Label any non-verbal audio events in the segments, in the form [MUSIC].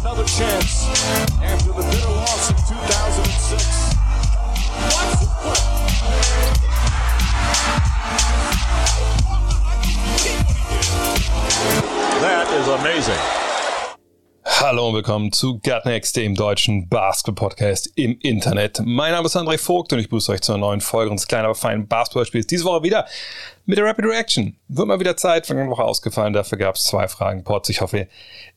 another chance after the bitter loss in 2006. That is amazing. Hallo und willkommen zu Gutnext, dem deutschen Basketball-Podcast im Internet. Mein Name ist André Vogt und ich begrüße euch zu einer neuen Folge unseres kleinen, aber feinen Basketballspiels. Diese Woche wieder mit der Rapid Reaction. Wird mal wieder Zeit, von der Woche ausgefallen. Dafür gab es zwei Fragen Pots. Ich hoffe,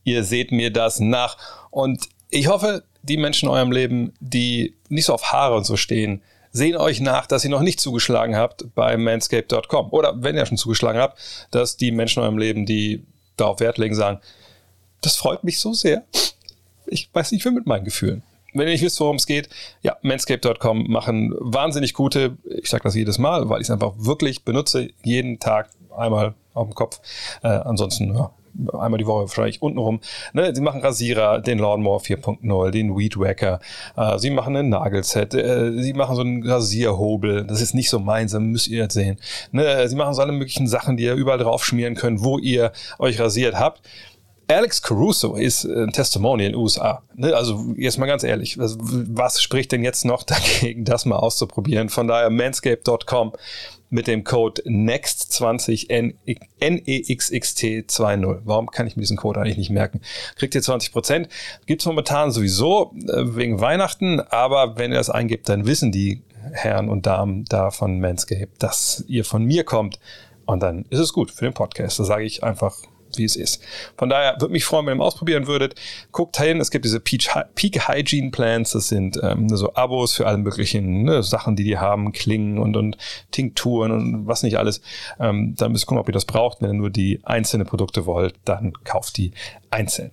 ihr seht mir das nach. Und ich hoffe, die Menschen in eurem Leben, die nicht so auf Haare und so stehen, sehen euch nach, dass ihr noch nicht zugeschlagen habt bei manscape.com. Oder wenn ihr schon zugeschlagen habt, dass die Menschen in eurem Leben, die darauf Wert legen, sagen, das freut mich so sehr. Ich weiß nicht, wie mit meinen Gefühlen. Wenn ihr nicht wisst, worum es geht, ja, manscape.com machen wahnsinnig gute, ich sage das jedes Mal, weil ich es einfach wirklich benutze, jeden Tag einmal auf dem Kopf. Äh, ansonsten, ja, einmal die Woche wahrscheinlich untenrum. Ne, sie machen Rasierer, den Lawnmower 4.0, den Weed Wacker, äh, sie machen ein Nagelset, äh, sie machen so einen Rasierhobel, das ist nicht so meins, müsst ihr jetzt sehen. Ne, sie machen so alle möglichen Sachen, die ihr überall drauf schmieren könnt, wo ihr euch rasiert habt. Alex Caruso ist ein Testimonial in den USA. Ne? Also jetzt mal ganz ehrlich, was, spricht denn jetzt noch [LAUGHS] dagegen, das mal auszuprobieren? Von daher manscape.com mit dem Code NEXT20 NEXXT20. Warum kann ich mir diesen Code eigentlich nicht merken? Kriegt ihr 20%. Gibt's momentan sowieso äh, wegen Weihnachten, aber wenn ihr das eingibt, dann wissen die Herren und Damen da von Manscape, dass ihr von mir kommt. Und dann ist es gut für den Podcast. Da sage ich einfach wie es ist. Von daher würde mich freuen, wenn ihr mal ausprobieren würdet. Guckt hin, es gibt diese Peak, Hygiene Plans, das sind ähm, so Abos für alle möglichen ne, Sachen, die die haben, Klingen und, und Tinkturen und was nicht alles. Ähm, dann müsst ihr gucken, ob ihr das braucht. Wenn ihr nur die einzelnen Produkte wollt, dann kauft die einzeln.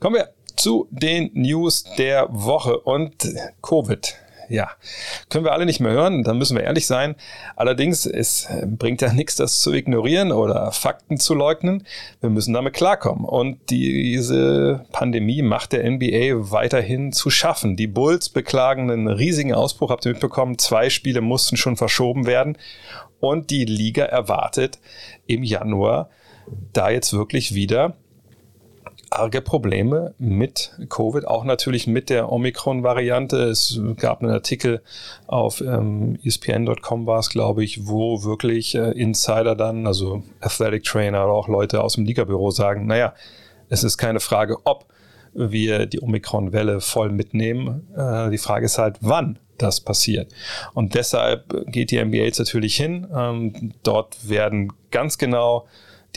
Kommen wir zu den News der Woche und Covid ja, können wir alle nicht mehr hören, dann müssen wir ehrlich sein. Allerdings, es bringt ja [LAUGHS] nichts, das zu ignorieren oder Fakten zu leugnen. Wir müssen damit klarkommen. Und diese Pandemie macht der NBA weiterhin zu schaffen. Die Bulls beklagen einen riesigen Ausbruch, habt ihr mitbekommen, zwei Spiele mussten schon verschoben werden. Und die Liga erwartet im Januar da jetzt wirklich wieder arge Probleme mit Covid, auch natürlich mit der Omikron-Variante. Es gab einen Artikel auf ähm, ESPN.com war es, glaube ich, wo wirklich äh, Insider dann, also Athletic Trainer oder auch Leute aus dem Liga-Büro sagen, naja, es ist keine Frage, ob wir die Omikron-Welle voll mitnehmen. Äh, die Frage ist halt, wann das passiert. Und deshalb geht die NBA jetzt natürlich hin. Ähm, dort werden ganz genau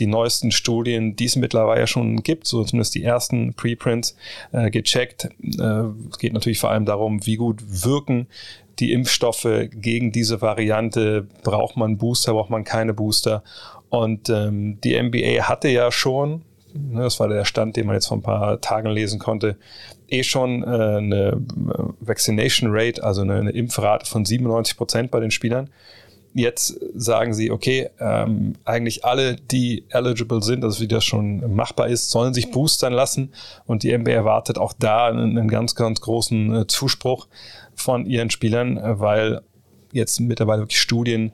die neuesten Studien, die es mittlerweile schon gibt, so zumindest die ersten Preprints, äh, gecheckt. Äh, es geht natürlich vor allem darum, wie gut wirken die Impfstoffe gegen diese Variante. Braucht man Booster, braucht man keine Booster? Und ähm, die NBA hatte ja schon, ne, das war der Stand, den man jetzt vor ein paar Tagen lesen konnte, eh schon äh, eine äh, Vaccination Rate, also eine, eine Impfrate von 97 Prozent bei den Spielern jetzt sagen sie, okay, ähm, eigentlich alle, die eligible sind, also wie das schon machbar ist, sollen sich boostern lassen. Und die NBA erwartet auch da einen, einen ganz, ganz großen äh, Zuspruch von ihren Spielern, äh, weil jetzt mittlerweile wirklich Studien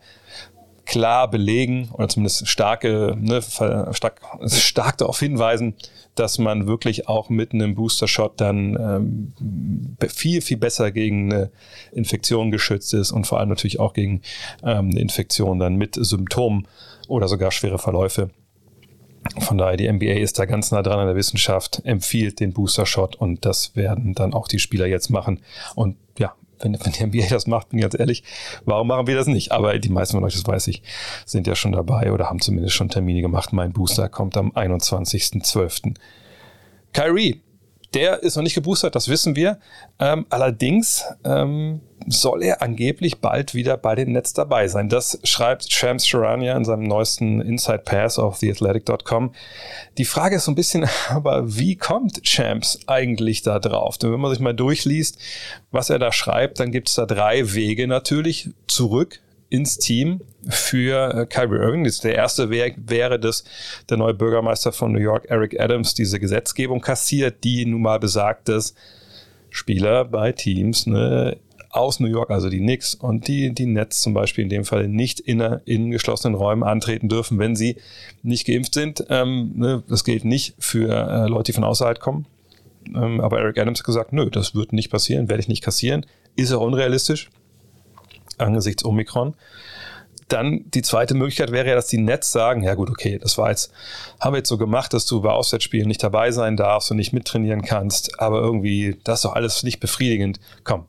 klar belegen oder zumindest starke, ne, stark, stark darauf hinweisen, dass man wirklich auch mit einem Booster-Shot dann ähm, viel, viel besser gegen eine Infektion geschützt ist und vor allem natürlich auch gegen ähm, eine Infektion dann mit Symptomen oder sogar schwere Verläufe. Von daher, die NBA ist da ganz nah dran an der Wissenschaft, empfiehlt den Booster-Shot und das werden dann auch die Spieler jetzt machen. Und ja, wenn, wenn die NBA das macht, bin ich ganz ehrlich, warum machen wir das nicht? Aber die meisten von euch, das weiß ich, sind ja schon dabei oder haben zumindest schon Termine gemacht. Mein Booster kommt am 21.12. Kyrie, der ist noch nicht geboostert, das wissen wir. Ähm, allerdings ähm, soll er angeblich bald wieder bei den Nets dabei sein. Das schreibt Shams Charania in seinem neuesten Inside Pass auf theathletic.com. Die Frage ist so ein bisschen, [LAUGHS] aber wie kommt Champs eigentlich da drauf? Denn wenn man sich mal durchliest, was er da schreibt, dann gibt es da drei Wege natürlich zurück ins Team für äh, Kyrie Irving. Das der erste Weg wäre, dass der neue Bürgermeister von New York, Eric Adams, diese Gesetzgebung kassiert, die nun mal besagt, dass Spieler bei Teams ne, aus New York, also die Knicks und die, die Nets zum Beispiel in dem Fall nicht in, in geschlossenen Räumen antreten dürfen, wenn sie nicht geimpft sind. Ähm, ne, das gilt nicht für äh, Leute, die von außerhalb kommen. Ähm, aber Eric Adams hat gesagt, nö, das wird nicht passieren, werde ich nicht kassieren. Ist auch unrealistisch angesichts Omikron. Dann die zweite Möglichkeit wäre ja, dass die Nets sagen, ja gut, okay, das war jetzt, haben wir jetzt so gemacht, dass du bei Auswärtsspielen nicht dabei sein darfst und nicht mittrainieren kannst, aber irgendwie, das ist doch alles nicht befriedigend. Komm,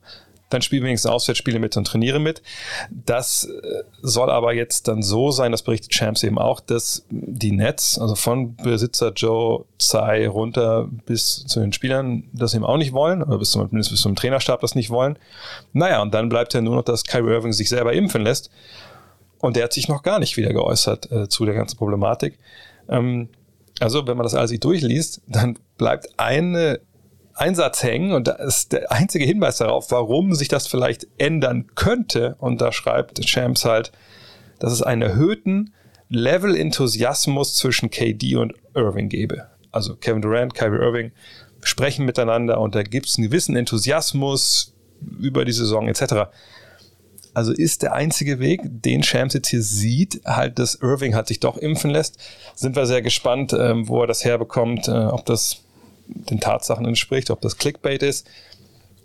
dann spiel wenigstens Auswärtsspiele mit und trainiere mit. Das äh, soll aber jetzt dann so sein, das berichtet Champs eben auch, dass die Nets, also von Besitzer Joe Tsai runter bis zu den Spielern, das eben auch nicht wollen, oder bis zum, bis zum Trainerstab das nicht wollen. Naja, und dann bleibt ja nur noch, dass Kyrie Irving sich selber impfen lässt. Und der hat sich noch gar nicht wieder geäußert äh, zu der ganzen Problematik. Ähm, also, wenn man das alles durchliest, dann bleibt eine Einsatz hängen und da ist der einzige Hinweis darauf, warum sich das vielleicht ändern könnte. Und da schreibt Champs halt, dass es einen erhöhten Level-Enthusiasmus zwischen KD und Irving gebe. Also Kevin Durant, Kyrie Irving sprechen miteinander und da gibt es einen gewissen Enthusiasmus über die Saison etc. Also ist der einzige Weg, den Shams jetzt hier sieht, halt, dass Irving hat sich doch impfen lässt. Sind wir sehr gespannt, ähm, wo er das herbekommt, äh, ob das den Tatsachen entspricht, ob das Clickbait ist.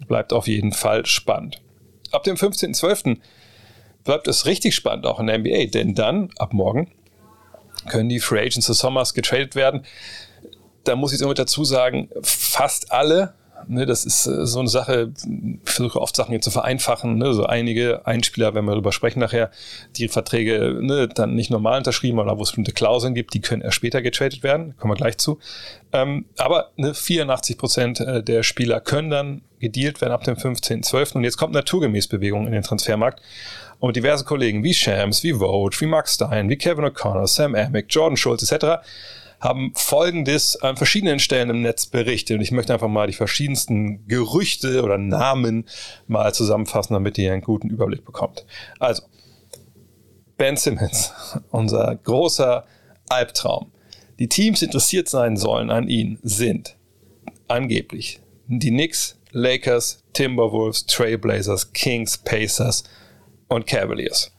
Bleibt auf jeden Fall spannend. Ab dem 15.12. bleibt es richtig spannend, auch in der NBA, denn dann, ab morgen, können die Free Agents des Sommers getradet werden. Da muss ich jetzt immer dazu sagen, fast alle Ne, das ist äh, so eine Sache, ich versuche oft Sachen hier zu vereinfachen. Ne, so einige Einspieler, wenn wir darüber sprechen nachher, die Verträge ne, dann nicht normal unterschrieben oder wo es bestimmte Klauseln gibt, die können erst später getradet werden. Kommen wir gleich zu. Ähm, aber ne, 84 Prozent äh, der Spieler können dann gedealt werden ab dem 15.12. Und jetzt kommt naturgemäß Bewegung in den Transfermarkt. Und diverse Kollegen wie Shams, wie Vogue, wie Mark Stein, wie Kevin O'Connor, Sam Amick, Jordan Schultz etc haben Folgendes an verschiedenen Stellen im Netz berichtet. Und ich möchte einfach mal die verschiedensten Gerüchte oder Namen mal zusammenfassen, damit ihr einen guten Überblick bekommt. Also, Ben Simmons, [LAUGHS] unser großer Albtraum. Die Teams interessiert sein sollen an ihn sind angeblich die Knicks, Lakers, Timberwolves, Trailblazers, Kings, Pacers und Cavaliers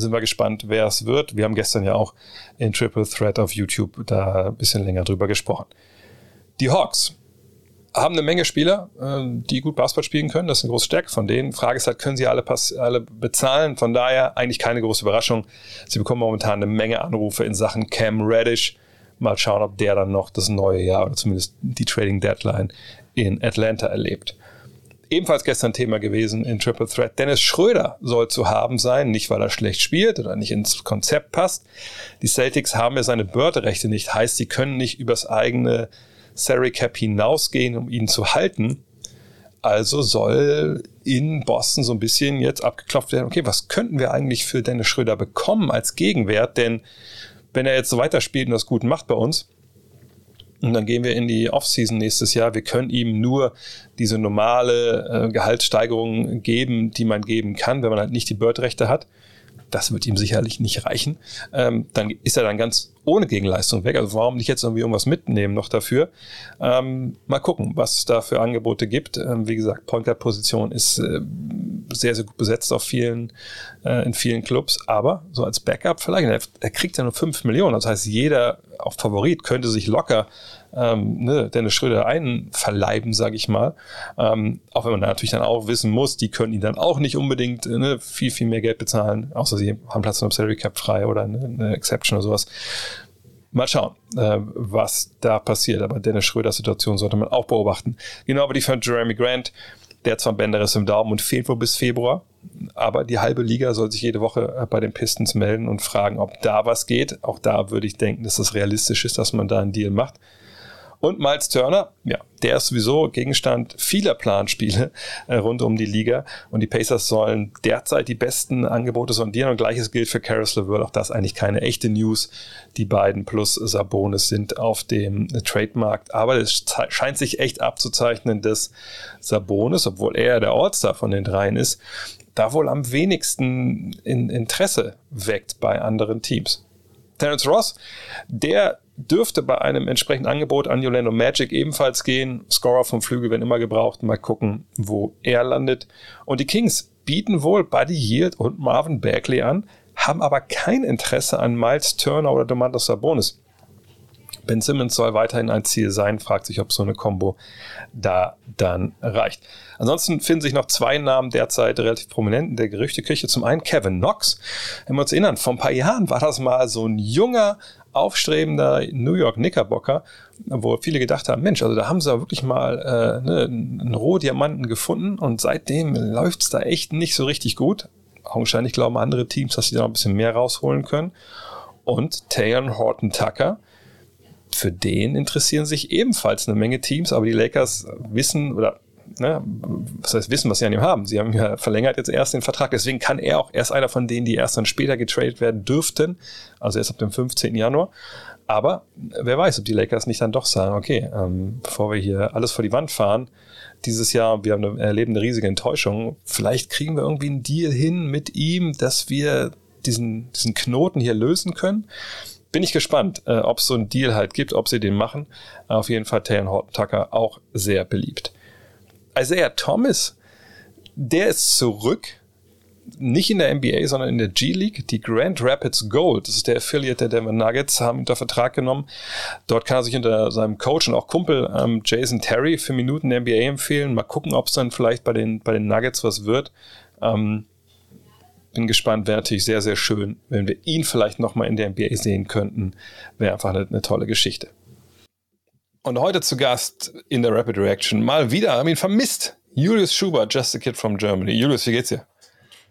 sind wir gespannt, wer es wird. Wir haben gestern ja auch in Triple Threat auf YouTube da ein bisschen länger drüber gesprochen. Die Hawks haben eine Menge Spieler, ähm, die gut Basketball spielen können. Das ist eine große Stärke von denen. Frage ist halt, können sie alle, pass alle bezahlen? Von daher eigentlich keine große Überraschung. Sie bekommen momentan eine Menge Anrufe in Sachen Cam Reddish. Mal schauen, ob der dann noch das neue Jahr oder zumindest die Trading Deadline in Atlanta erlebt ebenfalls gestern Thema gewesen in Triple Threat. Dennis Schröder soll zu haben sein, nicht weil er schlecht spielt oder nicht ins Konzept passt. Die Celtics haben ja seine Börderechte nicht, heißt, sie können nicht übers eigene Salary Cap hinausgehen, um ihn zu halten. Also soll in Boston so ein bisschen jetzt abgeklopft werden, okay, was könnten wir eigentlich für Dennis Schröder bekommen als Gegenwert? Denn wenn er jetzt so weiterspielt und das gut macht bei uns, und dann gehen wir in die Offseason nächstes Jahr. Wir können ihm nur diese normale äh, Gehaltssteigerung geben, die man geben kann, wenn man halt nicht die Bird-Rechte hat. Das wird ihm sicherlich nicht reichen. Ähm, dann ist er dann ganz ohne Gegenleistung weg. Also warum nicht jetzt irgendwie irgendwas mitnehmen noch dafür? Ähm, mal gucken, was es da für Angebote gibt. Ähm, wie gesagt, Point Guard Position ist äh, sehr, sehr gut besetzt auf vielen, äh, in vielen Clubs. Aber so als Backup vielleicht, er, er kriegt ja nur 5 Millionen. Das heißt, jeder auch Favorit könnte sich locker ähm, ne, Dennis Schröder einverleiben, sage ich mal. Ähm, auch wenn man natürlich dann auch wissen muss, die können ihn dann auch nicht unbedingt äh, ne, viel, viel mehr Geld bezahlen, außer sie haben Platz in der Salary Cap frei oder eine, eine Exception oder sowas. Mal schauen, äh, was da passiert. Aber Dennis Schröders Situation sollte man auch beobachten. Genau wie die von Jeremy Grant. Der hat zwar Bänderriss im Daumen und fehlt wohl bis Februar, aber die halbe Liga soll sich jede Woche äh, bei den Pistons melden und fragen, ob da was geht. Auch da würde ich denken, dass es realistisch ist, dass man da einen Deal macht. Und Miles Turner, ja, der ist sowieso Gegenstand vieler Planspiele äh, rund um die Liga. Und die Pacers sollen derzeit die besten Angebote sondieren. Und gleiches gilt für Caris LeVert. Auch das eigentlich keine echte News. Die beiden plus Sabonis sind auf dem Trademarkt. Aber es scheint sich echt abzuzeichnen, dass Sabonis, obwohl er der All-Star von den dreien ist, da wohl am wenigsten in Interesse weckt bei anderen Teams. Terence Ross, der dürfte bei einem entsprechenden Angebot an Orlando Magic ebenfalls gehen. Scorer vom Flügel werden immer gebraucht. Mal gucken, wo er landet. Und die Kings bieten wohl Buddy Yield und Marvin Bagley an, haben aber kein Interesse an Miles Turner oder Domantas Sabonis. Ben Simmons soll weiterhin ein Ziel sein, fragt sich, ob so eine Combo da dann reicht. Ansonsten finden sich noch zwei Namen derzeit relativ prominent in der Gerüchteküche. Zum einen Kevin Knox. Wenn wir uns erinnern, vor ein paar Jahren war das mal so ein junger, aufstrebender New York Knickerbocker, wo viele gedacht haben, Mensch, also da haben sie ja wirklich mal äh, ne, einen Rohdiamanten gefunden und seitdem läuft es da echt nicht so richtig gut. Augenscheinlich glauben andere Teams, dass sie da noch ein bisschen mehr rausholen können. Und Tayon Horton Tucker, für den interessieren sich ebenfalls eine Menge Teams, aber die Lakers wissen oder ne, was heißt wissen, was sie an ihm haben. Sie haben ja verlängert jetzt erst den Vertrag, deswegen kann er auch erst einer von denen, die erst dann später getradet werden dürften, also erst ab dem 15. Januar. Aber wer weiß, ob die Lakers nicht dann doch sagen, okay, ähm, bevor wir hier alles vor die Wand fahren, dieses Jahr, wir haben eine, erleben eine riesige Enttäuschung, vielleicht kriegen wir irgendwie einen Deal hin mit ihm, dass wir diesen, diesen Knoten hier lösen können bin ich gespannt, äh, ob es so einen Deal halt gibt, ob sie den machen. Auf jeden Fall Taylor Horton Tucker auch sehr beliebt. Isaiah Thomas, der ist zurück. Nicht in der NBA, sondern in der G-League. Die Grand Rapids Gold, das ist der Affiliate der Denver Nuggets, haben unter Vertrag genommen. Dort kann er sich unter seinem Coach und auch Kumpel ähm, Jason Terry für Minuten der NBA empfehlen. Mal gucken, ob es dann vielleicht bei den, bei den Nuggets was wird. Ähm, bin gespannt, wäre natürlich sehr, sehr schön, wenn wir ihn vielleicht nochmal in der NBA sehen könnten. Wäre einfach eine, eine, tolle Geschichte. Und heute zu Gast in der Rapid Reaction mal wieder, haben ihn vermisst. Julius Schubert, Just a Kid from Germany. Julius, wie geht's dir?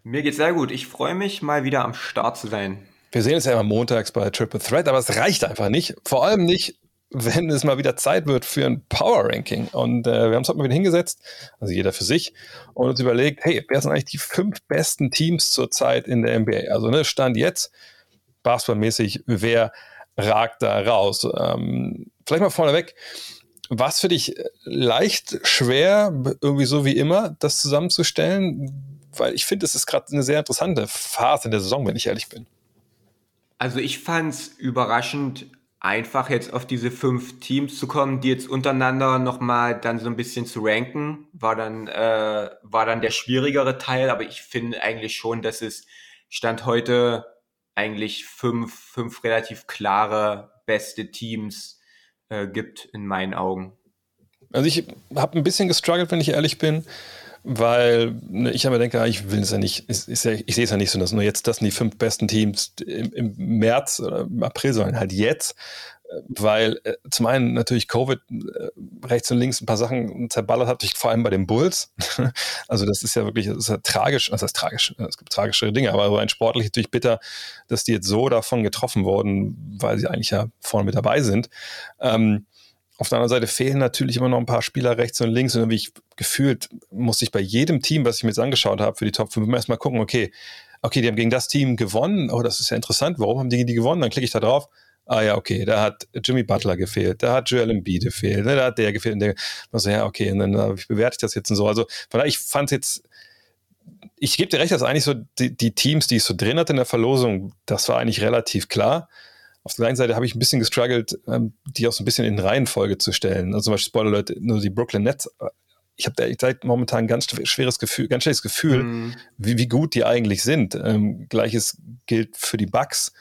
Mir geht's sehr gut. Ich freue mich, mal wieder am Start zu sein. Wir sehen uns ja immer montags bei Triple Threat, aber es reicht einfach nicht. Vor allem nicht, wenn es mal wieder Zeit wird für ein Power Ranking. Und äh, wir haben uns heute mal wieder hingesetzt, also jeder für sich, und uns überlegt, hey, wer sind eigentlich die fünf besten Teams zurzeit in der NBA? Also ne, Stand jetzt, basketballmäßig, wer ragt da raus? Ähm, vielleicht mal vorneweg, was für dich leicht schwer, irgendwie so wie immer, das zusammenzustellen? Weil ich finde, es ist gerade eine sehr interessante Phase in der Saison, wenn ich ehrlich bin. Also ich fand es überraschend, einfach jetzt auf diese fünf Teams zu kommen, die jetzt untereinander nochmal dann so ein bisschen zu ranken, war dann, äh, war dann der schwierigere Teil, aber ich finde eigentlich schon, dass es Stand heute eigentlich fünf, fünf relativ klare beste Teams äh, gibt in meinen Augen. Also ich habe ein bisschen gestruggelt, wenn ich ehrlich bin weil ne, ich aber denke, ich will es ja nicht, ja, ich sehe es ja nicht so, dass nur jetzt das sind die fünf besten Teams im, im März oder im April, sondern halt jetzt, weil äh, zum einen natürlich Covid äh, rechts und links ein paar Sachen zerballert hat, vor allem bei den Bulls. [LAUGHS] also das ist ja wirklich, das ist ja tragisch, das heißt tragisch, es gibt tragischere Dinge, aber rein sportlich natürlich bitter, dass die jetzt so davon getroffen wurden, weil sie eigentlich ja vorne mit dabei sind. Ähm, auf der anderen Seite fehlen natürlich immer noch ein paar Spieler rechts und links. Und wie ich gefühlt, musste ich bei jedem Team, was ich mir jetzt angeschaut habe für die Top 5, erstmal gucken, okay, okay, die haben gegen das Team gewonnen. Oh, das ist ja interessant. Warum haben die die gewonnen? Dann klicke ich da drauf. Ah ja, okay, da hat Jimmy Butler gefehlt, da hat Joel Embiid gefehlt, ne, da hat der gefehlt. Und der, also, ja, okay, und dann uh, bewerte ich das jetzt und so. Also von daher, ich fand jetzt, ich gebe dir recht, dass eigentlich so die, die Teams, die ich so drin hatte in der Verlosung, das war eigentlich relativ klar. Auf der einen Seite habe ich ein bisschen gestruggelt, ähm, die auch so ein bisschen in Reihenfolge zu stellen. Also zum Beispiel Spoiler Leute, nur die Brooklyn Nets. Äh, ich habe da seit momentan ein ganz schweres Gefühl, ganz schlechtes Gefühl, mm. wie, wie gut die eigentlich sind. Ähm, Gleiches gilt für die Bucks.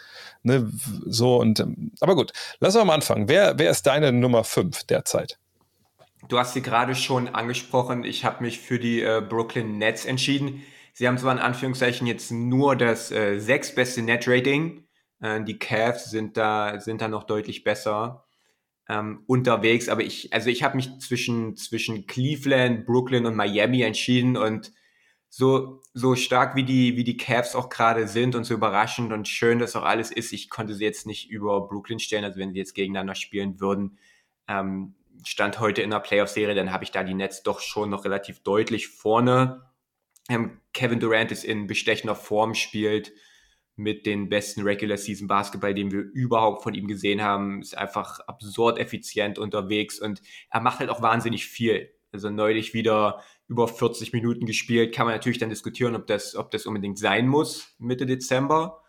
Ne, so und ähm, aber gut, lass uns mal anfangen. Wer, wer ist deine Nummer 5 derzeit? Du hast sie gerade schon angesprochen. Ich habe mich für die äh, Brooklyn Nets entschieden. Sie haben zwar in Anführungszeichen jetzt nur das äh, sechstbeste Net-Rating, äh, die Cavs sind da, sind da noch deutlich besser ähm, unterwegs. Aber ich, also ich habe mich zwischen, zwischen Cleveland, Brooklyn und Miami entschieden und so, so stark wie die, wie die Cavs auch gerade sind und so überraschend und schön das auch alles ist, ich konnte sie jetzt nicht über Brooklyn stellen, also wenn sie jetzt gegeneinander spielen würden, ähm, stand heute in der Playoff-Serie, dann habe ich da die Nets doch schon noch relativ deutlich vorne. Ähm, Kevin Durant ist in bestechender Form, spielt mit den besten Regular Season Basketball, den wir überhaupt von ihm gesehen haben. Ist einfach absurd effizient unterwegs und er macht halt auch wahnsinnig viel. Also neulich wieder über 40 Minuten gespielt. Kann man natürlich dann diskutieren, ob das, ob das unbedingt sein muss Mitte Dezember.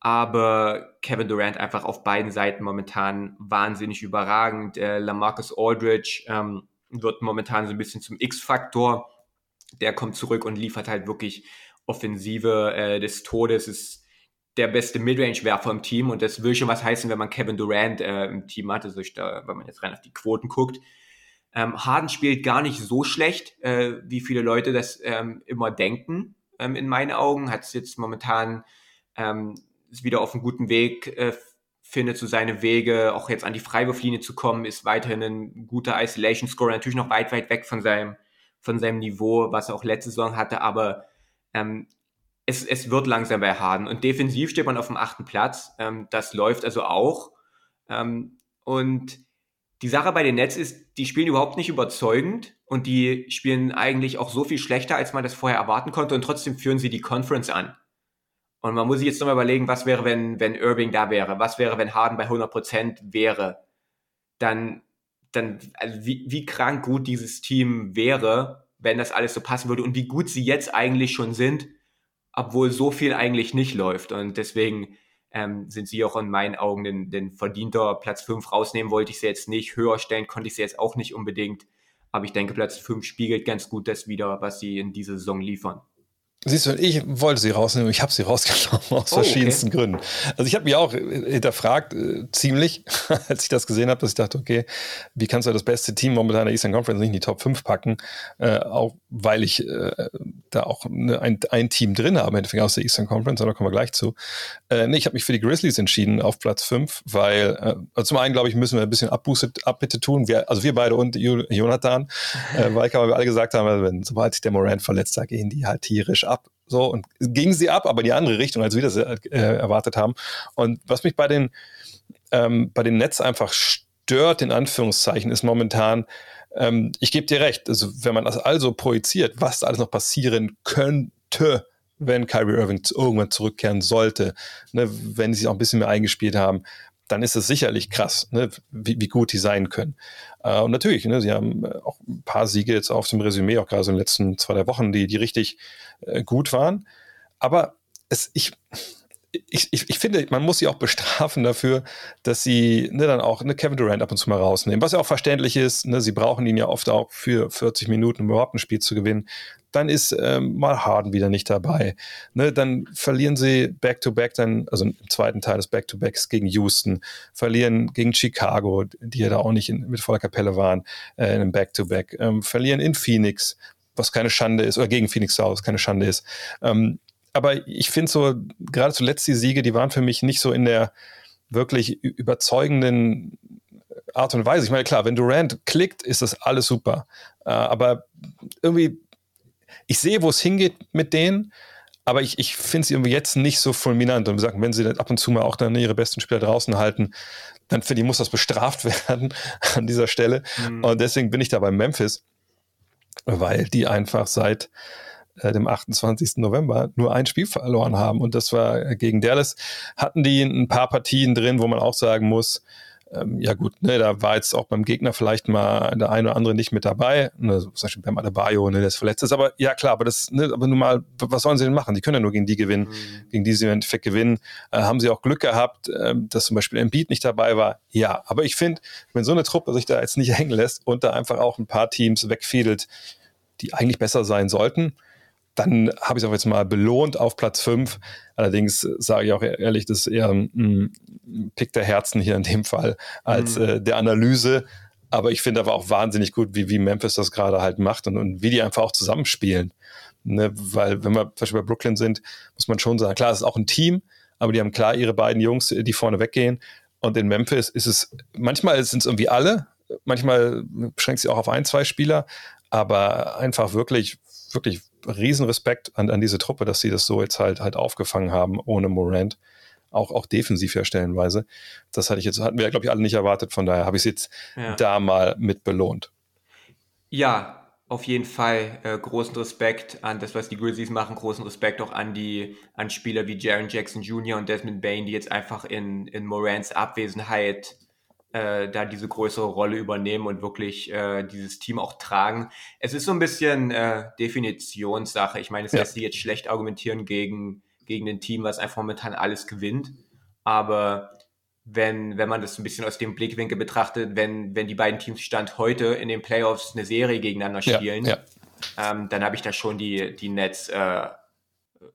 Aber Kevin Durant einfach auf beiden Seiten momentan wahnsinnig überragend. Äh, Lamarcus Aldridge ähm, wird momentan so ein bisschen zum X-Faktor. Der kommt zurück und liefert halt wirklich Offensive äh, des Todes. Ist der beste Midrange-Werfer im Team und das will schon was heißen, wenn man Kevin Durant äh, im Team hat, also ich da, wenn man jetzt rein auf die Quoten guckt. Ähm, Harden spielt gar nicht so schlecht, äh, wie viele Leute das ähm, immer denken. Ähm, in meinen Augen hat es jetzt momentan ähm, ist wieder auf einem guten Weg, äh, findet so seine Wege, auch jetzt an die Freiwurflinie zu kommen, ist weiterhin ein guter Isolation-Scorer, natürlich noch weit, weit weg von seinem, von seinem Niveau, was er auch letzte Saison hatte, aber ähm, es, es wird langsam bei Harden. Und defensiv steht man auf dem achten Platz. Ähm, das läuft also auch. Und die Sache bei den Nets ist, die spielen überhaupt nicht überzeugend und die spielen eigentlich auch so viel schlechter, als man das vorher erwarten konnte und trotzdem führen sie die Conference an. Und man muss sich jetzt nochmal überlegen, was wäre, wenn, wenn Irving da wäre? Was wäre, wenn Harden bei 100% wäre? Dann, dann, also wie, wie krank gut dieses Team wäre, wenn das alles so passen würde und wie gut sie jetzt eigentlich schon sind, obwohl so viel eigentlich nicht läuft. Und deswegen ähm, sind sie auch in meinen Augen den, den verdienter Platz 5 rausnehmen. Wollte ich sie jetzt nicht höher stellen, konnte ich sie jetzt auch nicht unbedingt. Aber ich denke, Platz 5 spiegelt ganz gut das wieder, was sie in dieser Saison liefern. Siehst du, ich wollte sie rausnehmen, ich habe sie [LAUGHS] rausgenommen aus oh, verschiedensten okay. Gründen. Also ich habe mich auch hinterfragt, äh, ziemlich, [LAUGHS] als ich das gesehen habe, dass ich dachte, okay, wie kannst du das beste Team momentan der Eastern Conference nicht in die Top 5 packen? Äh, auch weil ich äh, da auch eine, ein, ein Team drin habe, im aus der Eastern Conference, aber da kommen wir gleich zu. Äh, nee, ich habe mich für die Grizzlies entschieden auf Platz 5, weil äh, also zum einen, glaube ich, müssen wir ein bisschen Abbuße, Abbitte tun. Wir, also wir beide und Jonathan, äh, weil wir alle gesagt haben, also wenn, sobald sich der Morant verletzt, da gehen die halt tierisch ab. So, und ging sie ab, aber in die andere Richtung, als wir das äh, erwartet haben. Und was mich bei den, ähm, bei den Nets einfach stört, in Anführungszeichen, ist momentan, ähm, ich gebe dir recht, also wenn man das also projiziert, was alles noch passieren könnte, wenn Kyrie Irving irgendwann zurückkehren sollte, ne, wenn sie sich auch ein bisschen mehr eingespielt haben, dann ist es sicherlich krass, ne, wie, wie, gut die sein können. Äh, und natürlich, ne, sie haben äh, auch ein paar Siege jetzt auf dem Resümee, auch gerade so in den letzten zwei, drei Wochen, die, die richtig äh, gut waren. Aber es, ich, ich, ich, ich finde, man muss sie auch bestrafen dafür, dass sie ne, dann auch eine Kevin Durant ab und zu mal rausnehmen, was ja auch verständlich ist. Ne, sie brauchen ihn ja oft auch für 40 Minuten, um überhaupt ein Spiel zu gewinnen. Dann ist ähm, mal Harden wieder nicht dabei. Ne, dann verlieren sie Back-to-Back, -back dann, also im zweiten Teil des Back-to-Backs gegen Houston, verlieren gegen Chicago, die ja da auch nicht in, mit voller Kapelle waren, äh, in einem Back-to-Back, ähm, verlieren in Phoenix, was keine Schande ist, oder gegen Phoenix South, was keine Schande ist. Ähm, aber ich finde so, gerade zuletzt die Siege, die waren für mich nicht so in der wirklich überzeugenden Art und Weise. Ich meine, klar, wenn Durant klickt, ist das alles super. Äh, aber irgendwie, ich sehe, wo es hingeht mit denen, aber ich, ich finde sie irgendwie jetzt nicht so fulminant. Und wir sagen, wenn sie dann ab und zu mal auch dann ihre besten Spieler draußen halten, dann finde ich, muss das bestraft [LAUGHS] werden an dieser Stelle. Mhm. Und deswegen bin ich da bei Memphis, weil die einfach seit äh, dem 28. November nur ein Spiel verloren haben und das war gegen Dallas. Hatten die ein paar Partien drin, wo man auch sagen muss, ähm, ja gut, ne, da war jetzt auch beim Gegner vielleicht mal der eine oder andere nicht mit dabei, ne, zum Beispiel beim Adebayo, ne, der ist verletzt ist, aber ja klar, aber das, ne, aber nun mal, was sollen sie denn machen? Die können ja nur gegen die gewinnen, mhm. gegen die sie im Endeffekt gewinnen. Äh, haben sie auch Glück gehabt, äh, dass zum Beispiel Embiid nicht dabei war? Ja, aber ich finde, wenn so eine Truppe sich da jetzt nicht [LAUGHS] hängen lässt und da einfach auch ein paar Teams wegfiedelt, die eigentlich besser sein sollten, dann habe ich es auch jetzt mal belohnt auf Platz 5. Allerdings sage ich auch ehrlich, das ist eher ein Pick der Herzen hier in dem Fall als mhm. äh, der Analyse. Aber ich finde aber auch wahnsinnig gut, wie, wie Memphis das gerade halt macht und, und wie die einfach auch zusammenspielen. Ne? Weil, wenn wir zum Beispiel bei Brooklyn sind, muss man schon sagen, klar, es ist auch ein Team, aber die haben klar ihre beiden Jungs, die vorne weggehen. Und in Memphis ist es, manchmal sind es irgendwie alle, manchmal beschränkt sich auch auf ein, zwei Spieler, aber einfach wirklich, wirklich Riesenrespekt an, an diese Truppe, dass sie das so jetzt halt halt aufgefangen haben ohne Morant. Auch, auch defensiv ja stellenweise. Das hatte ich jetzt, hatten wir, glaube ich, alle nicht erwartet. Von daher habe ich es jetzt ja. da mal mit belohnt. Ja, auf jeden Fall äh, großen Respekt an das, was die Grizzlies machen, großen Respekt auch an die an Spieler wie Jaron Jackson Jr. und Desmond Bain, die jetzt einfach in, in Morants Abwesenheit äh, da diese größere Rolle übernehmen und wirklich äh, dieses Team auch tragen. Es ist so ein bisschen äh, Definitionssache. Ich meine, es ja. lässt sich jetzt schlecht argumentieren gegen, gegen ein Team, was einfach momentan alles gewinnt. Aber wenn, wenn man das ein bisschen aus dem Blickwinkel betrachtet, wenn, wenn die beiden Teams Stand heute in den Playoffs eine Serie gegeneinander spielen, ja, ja. Ähm, dann habe ich da schon die, die Nets äh,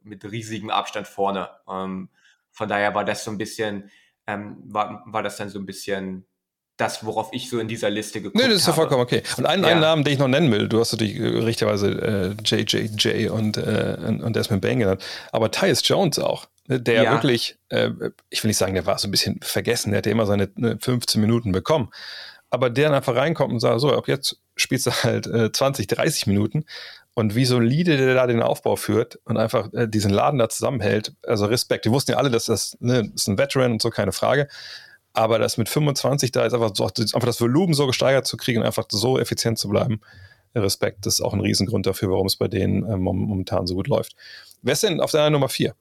mit riesigem Abstand vorne. Ähm, von daher war das so ein bisschen, ähm, war, war das dann so ein bisschen das, worauf ich so in dieser Liste geguckt habe. Nee, das ist ja vollkommen okay. Und einen, ja. einen Namen, den ich noch nennen will, du hast natürlich äh, richtigerweise äh, JJJ und, äh, und Desmond Bain genannt, aber Tyus Jones auch, ne, der ja. wirklich, äh, ich will nicht sagen, der war so ein bisschen vergessen, der hatte immer seine 15 ne, Minuten bekommen, aber der dann einfach reinkommt und sagt, so, ab jetzt spielst du halt äh, 20, 30 Minuten und wie solide der da den Aufbau führt und einfach äh, diesen Laden da zusammenhält, also Respekt. Wir wussten ja alle, dass das, ne, ist ein Veteran und so, keine Frage. Aber das mit 25 da ist einfach, so, einfach das Volumen so gesteigert zu kriegen und einfach so effizient zu bleiben. Respekt, das ist auch ein Riesengrund dafür, warum es bei denen äh, momentan so gut läuft. Wer ist denn auf deiner Nummer 4?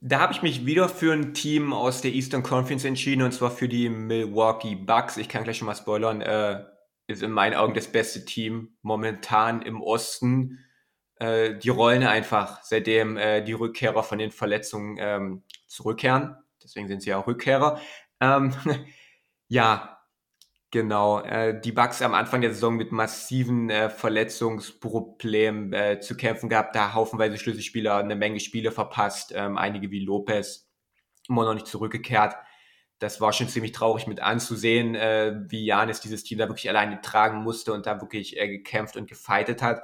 Da habe ich mich wieder für ein Team aus der Eastern Conference entschieden und zwar für die Milwaukee Bucks. Ich kann gleich schon mal spoilern. Äh, ist in meinen Augen das beste Team momentan im Osten. Äh, die rollen einfach, seitdem äh, die Rückkehrer von den Verletzungen ähm, zurückkehren. Deswegen sind sie auch Rückkehrer. Ähm, [LAUGHS] ja, genau. Äh, die Bucks am Anfang der Saison mit massiven äh, Verletzungsproblemen äh, zu kämpfen gehabt, da haufenweise Schlüsselspieler eine Menge Spiele verpasst, ähm, einige wie Lopez immer noch nicht zurückgekehrt. Das war schon ziemlich traurig mit anzusehen, äh, wie Janis dieses Team da wirklich alleine tragen musste und da wirklich äh, gekämpft und gefeitet hat.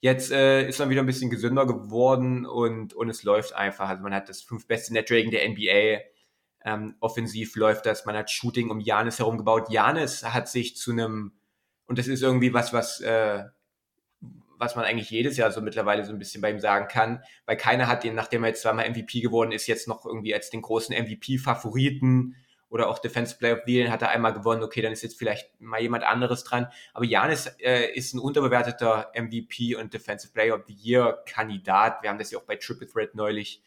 Jetzt äh, ist man wieder ein bisschen gesünder geworden und, und es läuft einfach. Also man hat das fünf beste Net Rating der NBA ähm, offensiv läuft das. Man hat Shooting um Janis herum gebaut. Janis hat sich zu einem, und das ist irgendwie was, was, äh, was man eigentlich jedes Jahr so mittlerweile so ein bisschen bei ihm sagen kann, weil keiner hat ihn, nachdem er jetzt zweimal MVP geworden ist, jetzt noch irgendwie als den großen MVP-Favoriten oder auch Defense Player of the Year hat er einmal gewonnen, okay, dann ist jetzt vielleicht mal jemand anderes dran. Aber Janis äh, ist ein unterbewerteter MVP und Defensive Player of the Year Kandidat. Wir haben das ja auch bei Triple Threat neulich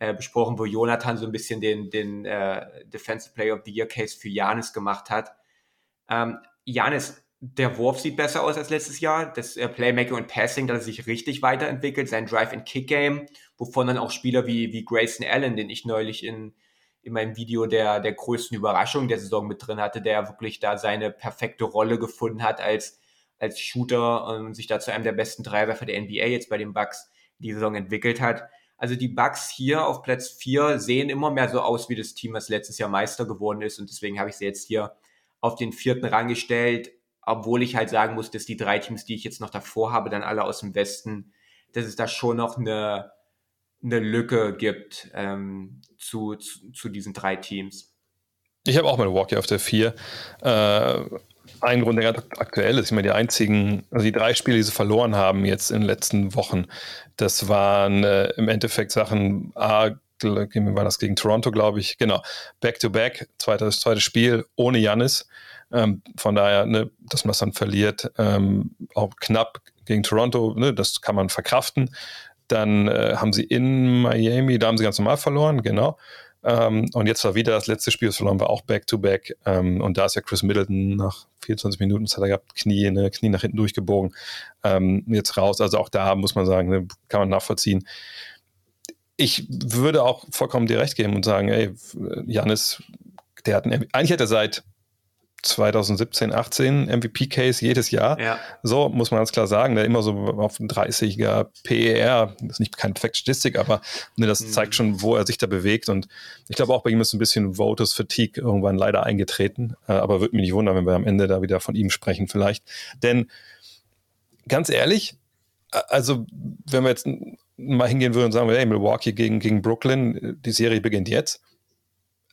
äh, besprochen, wo Jonathan so ein bisschen den, den äh, Defensive Player of the Year Case für Janis gemacht hat. Ähm, Janis, der Wurf sieht besser aus als letztes Jahr. Das äh, Playmaking und Passing, das sich richtig weiterentwickelt. Sein Drive-and-Kick-Game, wovon dann auch Spieler wie, wie Grayson Allen, den ich neulich in, in meinem Video der, der größten Überraschung der Saison mit drin hatte, der wirklich da seine perfekte Rolle gefunden hat als, als Shooter und sich da zu einem der besten Dreiwerfer der NBA jetzt bei den Bucks die Saison entwickelt hat. Also die Bucks hier auf Platz 4 sehen immer mehr so aus wie das Team, was letztes Jahr Meister geworden ist. Und deswegen habe ich sie jetzt hier auf den vierten Rang gestellt, obwohl ich halt sagen muss, dass die drei Teams, die ich jetzt noch davor habe, dann alle aus dem Westen, dass es da schon noch eine, eine Lücke gibt ähm, zu, zu, zu diesen drei Teams. Ich habe auch Milwaukee auf der 4. Äh, ein Grund, der ganz aktuell ist. Ich meine, die einzigen, also die drei Spiele, die sie verloren haben jetzt in den letzten Wochen, das waren äh, im Endeffekt Sachen, A, war das gegen Toronto, glaube ich, genau, Back-to-Back, -back, zweites, zweites Spiel ohne Janis. Ähm, von daher, ne, dass man das dann verliert, ähm, auch knapp gegen Toronto, ne, das kann man verkraften. Dann äh, haben sie in Miami, da haben sie ganz normal verloren, genau. Ähm, und jetzt war wieder das letzte Spiel, das verloren war auch Back-to-Back. Ähm, und da ist ja Chris Middleton nach 24 Minuten, das hat er gehabt, Knie, ne, Knie nach hinten durchgebogen, ähm, jetzt raus. Also auch da muss man sagen, ne, kann man nachvollziehen. Ich würde auch vollkommen dir recht geben und sagen, ey, Janis, der hat einen, eigentlich hat er seit 2017, 18 MVP-Case jedes Jahr. Ja. So muss man ganz klar sagen, der immer so auf 30er PER, das ist nicht keine perfekte Statistik, aber ne, das mhm. zeigt schon, wo er sich da bewegt. Und ich glaube auch bei ihm ist ein bisschen Voters Fatigue irgendwann leider eingetreten. Äh, aber würde mich nicht wundern, wenn wir am Ende da wieder von ihm sprechen, vielleicht. Denn ganz ehrlich, also wenn wir jetzt mal hingehen würden und sagen, hey, Milwaukee gegen, gegen Brooklyn, die Serie beginnt jetzt.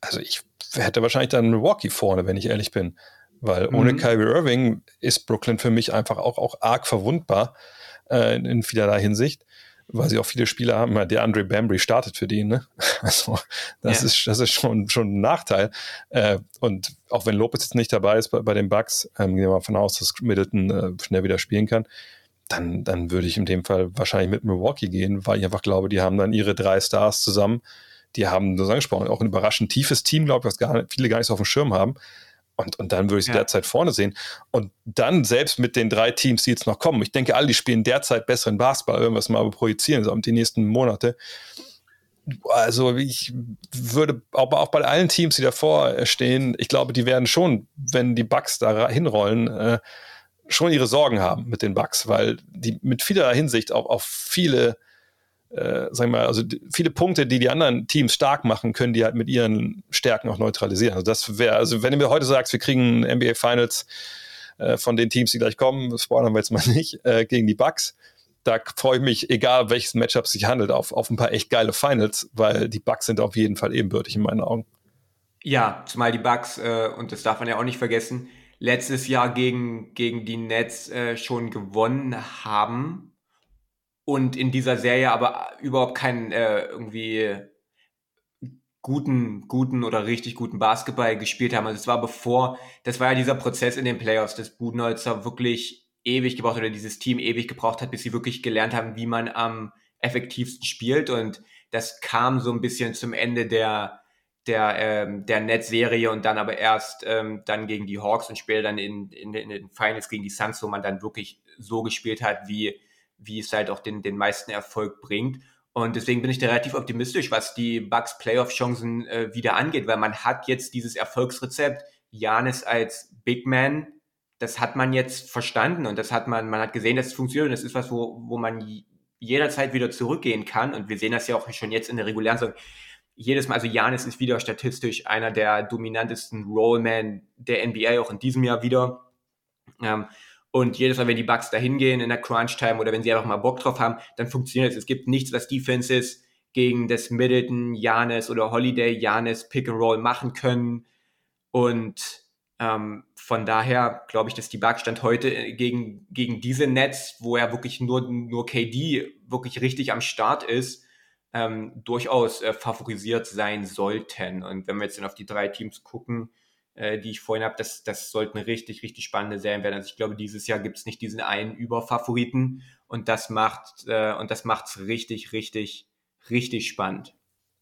Also ich hätte wahrscheinlich dann Milwaukee vorne, wenn ich ehrlich bin. Weil ohne mhm. Kyrie Irving ist Brooklyn für mich einfach auch, auch arg verwundbar äh, in, vielerlei Hinsicht, weil sie auch viele Spieler haben. Der Andre Bambry startet für die, ne? [LAUGHS] Also das ja. ist das ist schon schon ein Nachteil. Äh, und auch wenn Lopez jetzt nicht dabei ist bei, bei den Bucks, ähm, gehen wir mal von aus, dass Middleton äh, schnell wieder spielen kann. Dann, dann würde ich in dem Fall wahrscheinlich mit Milwaukee gehen, weil ich einfach glaube, die haben dann ihre drei Stars zusammen, die haben, das angesprochen, auch ein überraschend tiefes Team, glaube ich, was gar, viele gar nicht so auf dem Schirm haben. Und, und dann würde ich sie ja. derzeit vorne sehen. Und dann selbst mit den drei Teams, die jetzt noch kommen, ich denke, alle die spielen derzeit besseren Basketball, wenn wir es mal projizieren, so die nächsten Monate. Also ich würde, aber auch bei allen Teams, die davor stehen, ich glaube, die werden schon, wenn die Bugs da hinrollen, äh, schon ihre Sorgen haben mit den Bugs, weil die mit vieler Hinsicht auch auf viele äh, sagen wir mal, also viele Punkte, die die anderen Teams stark machen, können die halt mit ihren Stärken auch neutralisieren. Also das wäre, also wenn du mir heute sagst, wir kriegen NBA Finals äh, von den Teams, die gleich kommen, spoilern wir jetzt mal [LAUGHS] nicht, äh, gegen die Bucks, da freue ich mich, egal welches Matchup sich handelt, auf, auf ein paar echt geile Finals, weil die Bucks sind auf jeden Fall ebenbürtig in meinen Augen. Ja, zumal die Bucks, äh, und das darf man ja auch nicht vergessen, letztes Jahr gegen, gegen die Nets äh, schon gewonnen haben und in dieser Serie aber überhaupt keinen äh, irgendwie guten, guten oder richtig guten Basketball gespielt haben. Also es war bevor, das war ja dieser Prozess in den Playoffs, dass Budenholzer wirklich ewig gebraucht oder dieses Team ewig gebraucht hat, bis sie wirklich gelernt haben, wie man am effektivsten spielt. Und das kam so ein bisschen zum Ende der, der, ähm, der Net-Serie und dann aber erst ähm, dann gegen die Hawks und später dann in, in, in den Finals gegen die Suns, wo man dann wirklich so gespielt hat, wie, wie es halt auch den, den meisten Erfolg bringt. Und deswegen bin ich da relativ optimistisch, was die Bucks Playoff-Chancen äh, wieder angeht, weil man hat jetzt dieses Erfolgsrezept, Janis als Big Man, das hat man jetzt verstanden und das hat man, man hat gesehen, dass es funktioniert und das ist was, wo, wo man jederzeit wieder zurückgehen kann. Und wir sehen das ja auch schon jetzt in der regulären Saison. Jedes Mal, also Janis ist wieder statistisch einer der dominantesten Rollman der NBA, auch in diesem Jahr wieder. Ähm, und jedes Mal, wenn die Bugs da hingehen in der Crunch-Time oder wenn sie einfach mal Bock drauf haben, dann funktioniert es. Es gibt nichts, was Defenses gegen das Middleton, Janis oder Holiday, Janis Pick and Roll machen können. Und ähm, von daher glaube ich, dass die Bugs Stand heute gegen, gegen diese Nets, wo er wirklich nur, nur KD wirklich richtig am Start ist, ähm, durchaus äh, favorisiert sein sollten. Und wenn wir jetzt dann auf die drei Teams gucken, äh, die ich vorhin habe, das, das sollten richtig, richtig spannende Serien werden. Also ich glaube, dieses Jahr gibt es nicht diesen einen Überfavoriten und das macht äh, und das macht's richtig, richtig, richtig spannend.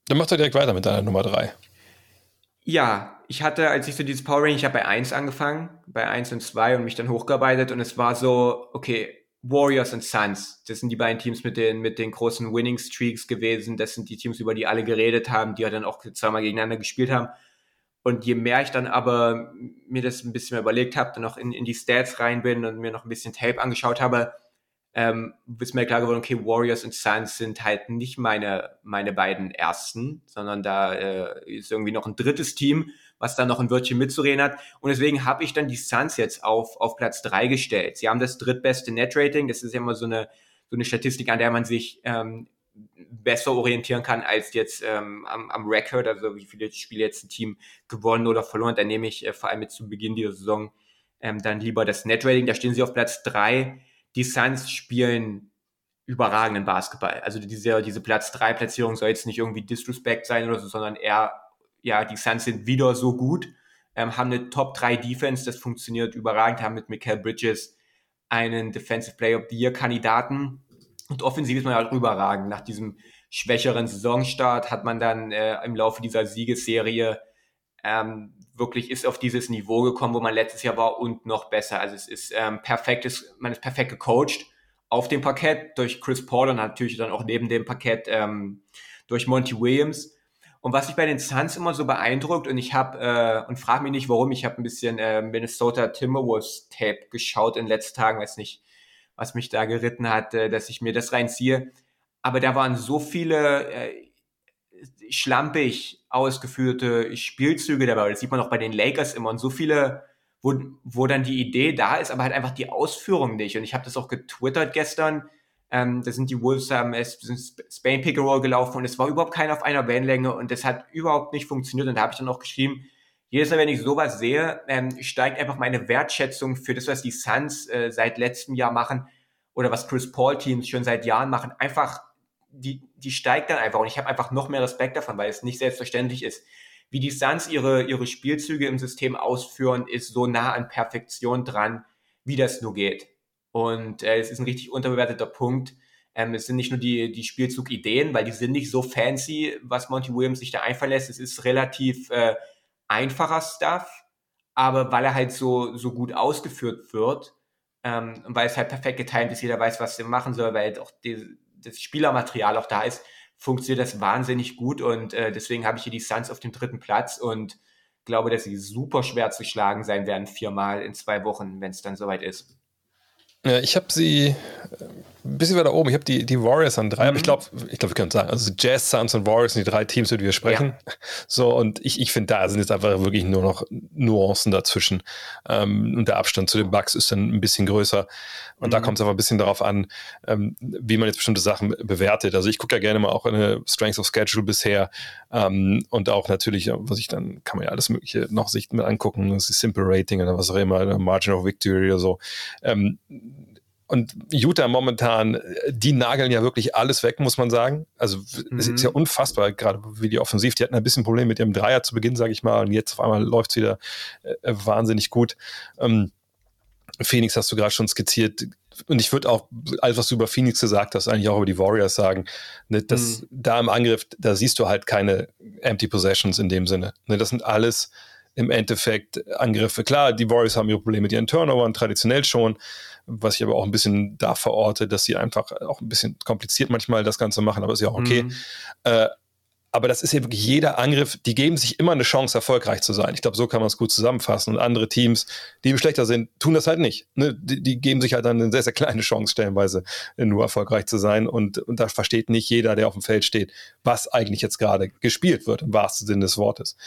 Dann mach doch direkt weiter mit deiner Nummer drei. Ja, ich hatte, als ich so dieses Power Ranking, ich habe bei 1 angefangen, bei 1 und 2 und mich dann hochgearbeitet und es war so, okay, Warriors und Suns, das sind die beiden Teams mit den, mit den großen Winning Streaks gewesen, das sind die Teams, über die alle geredet haben, die ja dann auch zweimal gegeneinander gespielt haben und je mehr ich dann aber mir das ein bisschen überlegt habe, dann noch in, in die Stats rein bin und mir noch ein bisschen Tape angeschaut habe, ähm, ist mir klar geworden, okay, Warriors und Suns sind halt nicht meine, meine beiden ersten, sondern da äh, ist irgendwie noch ein drittes Team, was da noch ein Wörtchen mitzureden hat. Und deswegen habe ich dann die Suns jetzt auf, auf Platz drei gestellt. Sie haben das drittbeste Net-Rating. Das ist ja immer so eine, so eine Statistik, an der man sich ähm, besser orientieren kann als jetzt ähm, am, am Record, also wie viele Spiele jetzt ein Team gewonnen oder verloren. Da nehme ich äh, vor allem jetzt zu Beginn dieser Saison ähm, dann lieber das Netrating. Da stehen sie auf Platz drei. Die Suns spielen überragenden Basketball. Also diese, diese Platz drei Platzierung soll jetzt nicht irgendwie Disrespect sein oder so, sondern eher, ja, die Suns sind wieder so gut, ähm, haben eine Top 3 Defense, das funktioniert überragend, haben mit Michael Bridges einen Defensive Player of the Year Kandidaten und offensiv ist man halt überragend. Nach diesem schwächeren Saisonstart hat man dann äh, im Laufe dieser Siegesserie ähm, wirklich ist auf dieses Niveau gekommen, wo man letztes Jahr war und noch besser. Also es ist ähm, perfektes, man ist perfekt gecoacht auf dem Parkett durch Chris Paul und natürlich dann auch neben dem Parkett ähm, durch Monty Williams. Und was mich bei den Suns immer so beeindruckt, und ich habe, äh, und frage mich nicht warum, ich habe ein bisschen äh, Minnesota Timberwolves Tape geschaut in den letzten Tagen, weiß nicht, was mich da geritten hat, äh, dass ich mir das reinziehe. Aber da waren so viele äh, schlampig ausgeführte Spielzüge dabei. Das sieht man auch bei den Lakers immer und so viele, wo, wo dann die Idee da ist, aber halt einfach die Ausführung nicht. Und ich habe das auch getwittert gestern. Ähm, da sind die Wolves es sind Spain Pick Roll gelaufen und es war überhaupt keiner auf einer Wellenlänge und das hat überhaupt nicht funktioniert. Und da habe ich dann auch geschrieben, jedes Mal, wenn ich sowas sehe, ähm, steigt einfach meine Wertschätzung für das, was die Suns äh, seit letztem Jahr machen oder was Chris Paul Teams schon seit Jahren machen, einfach die die steigt dann einfach und ich habe einfach noch mehr Respekt davon, weil es nicht selbstverständlich ist. Wie die Suns ihre ihre Spielzüge im System ausführen, ist so nah an Perfektion dran, wie das nur geht. Und äh, es ist ein richtig unterbewerteter Punkt. Ähm, es sind nicht nur die, die Spielzugideen, weil die sind nicht so fancy, was Monty Williams sich da einfallen lässt. Es ist relativ äh, einfacher Stuff, aber weil er halt so, so gut ausgeführt wird, ähm, weil es halt perfekt getimt ist, jeder weiß, was er machen soll, weil halt auch die, das Spielermaterial auch da ist, funktioniert das wahnsinnig gut und äh, deswegen habe ich hier die Suns auf dem dritten Platz und glaube, dass sie super schwer zu schlagen sein werden, viermal in zwei Wochen, wenn es dann soweit ist. Ja, ich habe sie ein bisschen weiter oben. Ich habe die, die Warriors an drei, mhm. aber ich glaube, ich glaube, wir können sagen, also Jazz, Suns und Warriors sind die drei Teams, über die wir sprechen. Ja. [LAUGHS] So, und ich, ich finde, da sind jetzt einfach wirklich nur noch Nuancen dazwischen. Ähm, und der Abstand zu den Bugs ist dann ein bisschen größer. Und mhm. da kommt es aber ein bisschen darauf an, ähm, wie man jetzt bestimmte Sachen bewertet. Also ich gucke ja gerne mal auch eine Strength of Schedule bisher ähm, und auch natürlich, was ich dann, kann man ja alles Mögliche noch sich mit angucken, das ist Simple Rating oder was auch immer, Margin of Victory oder so. Und Utah momentan, die nageln ja wirklich alles weg, muss man sagen. Also mhm. es ist ja unfassbar, gerade wie die Offensiv. Die hatten ein bisschen Probleme mit ihrem Dreier zu Beginn, sage ich mal. Und jetzt auf einmal läuft es wieder äh, wahnsinnig gut. Ähm, Phoenix hast du gerade schon skizziert. Und ich würde auch alles, was du über Phoenix gesagt hast, eigentlich auch über die Warriors sagen. Ne, dass mhm. da im Angriff, da siehst du halt keine Empty Possessions in dem Sinne. Ne, das sind alles im Endeffekt Angriffe. Klar, die Warriors haben ihre Probleme mit ihren Turnovern, traditionell schon, was ich aber auch ein bisschen da verorte, dass sie einfach auch ein bisschen kompliziert manchmal das Ganze machen, aber ist ja auch okay. Mhm. Äh, aber das ist ja wirklich jeder Angriff, die geben sich immer eine Chance, erfolgreich zu sein. Ich glaube, so kann man es gut zusammenfassen. Und andere Teams, die eben schlechter sind, tun das halt nicht. Ne? Die, die, geben sich halt dann eine sehr, sehr kleine Chance, stellenweise nur erfolgreich zu sein. Und, und da versteht nicht jeder, der auf dem Feld steht, was eigentlich jetzt gerade gespielt wird, im wahrsten Sinne des Wortes.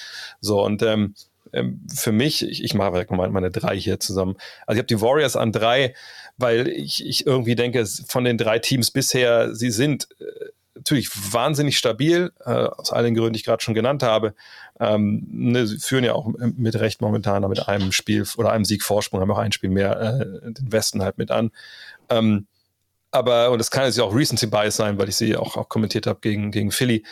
So, und ähm, ähm, für mich, ich, ich mache mal meine drei hier zusammen. Also ich habe die Warriors an drei, weil ich, ich irgendwie denke, von den drei Teams bisher, sie sind äh, natürlich wahnsinnig stabil, äh, aus allen Gründen, die ich gerade schon genannt habe. Ähm, ne, sie führen ja auch mit Recht momentan mit einem Spiel oder einem Sieg Vorsprung, haben auch ein Spiel mehr äh, den Westen halt mit an. Ähm, aber, und das kann jetzt ja auch Recency Bias sein, weil ich sie auch, auch kommentiert habe gegen, gegen Philly.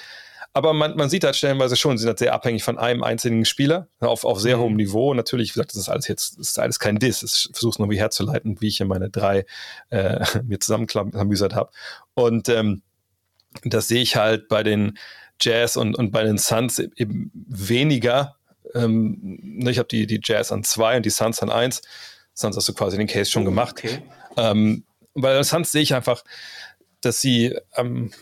Aber man, man sieht halt stellenweise schon, sie sind halt sehr abhängig von einem einzelnen Spieler auf, auf sehr mhm. hohem Niveau. Natürlich, wie gesagt, das ist alles jetzt, das ist alles kein Diss. Ich versuche es nur wie herzuleiten, wie ich hier meine drei äh, [LAUGHS] mir zusammenklamüsert habe. Und ähm, das sehe ich halt bei den Jazz und, und bei den Suns e-, eben weniger. Ähm, ne, ich habe die, die Jazz an zwei und die Suns an eins. Suns hast du quasi den Case schon oh, gemacht. Okay. Ähm, bei den Suns sehe ich einfach, dass sie ähm,